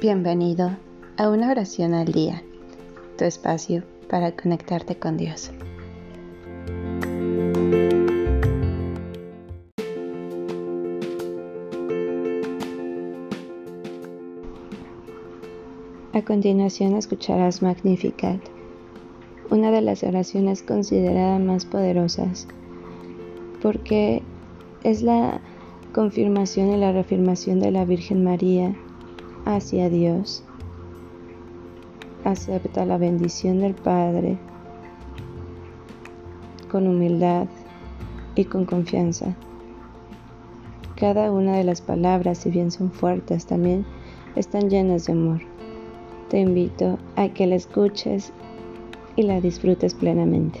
Bienvenido a una oración al día, tu espacio para conectarte con Dios. A continuación escucharás Magnificat, una de las oraciones consideradas más poderosas, porque es la confirmación y la reafirmación de la Virgen María hacia Dios. Acepta la bendición del Padre con humildad y con confianza. Cada una de las palabras, si bien son fuertes, también están llenas de amor. Te invito a que la escuches y la disfrutes plenamente.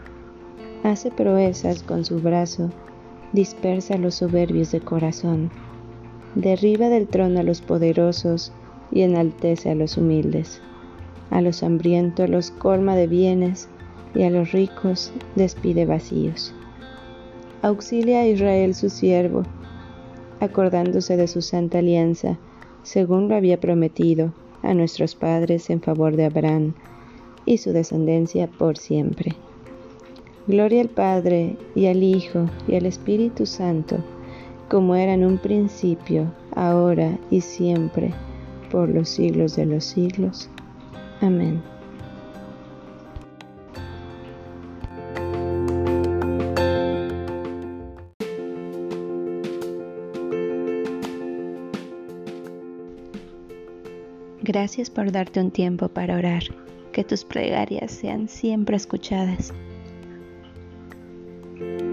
hace proezas con su brazo, dispersa a los soberbios de corazón, derriba del trono a los poderosos y enaltece a los humildes. A los hambrientos los colma de bienes y a los ricos despide vacíos. Auxilia a Israel su siervo, acordándose de su santa alianza, según lo había prometido a nuestros padres en favor de Abraham y su descendencia por siempre. Gloria al Padre y al Hijo y al Espíritu Santo, como era en un principio, ahora y siempre, por los siglos de los siglos. Amén. Gracias por darte un tiempo para orar. Que tus plegarias sean siempre escuchadas. thank you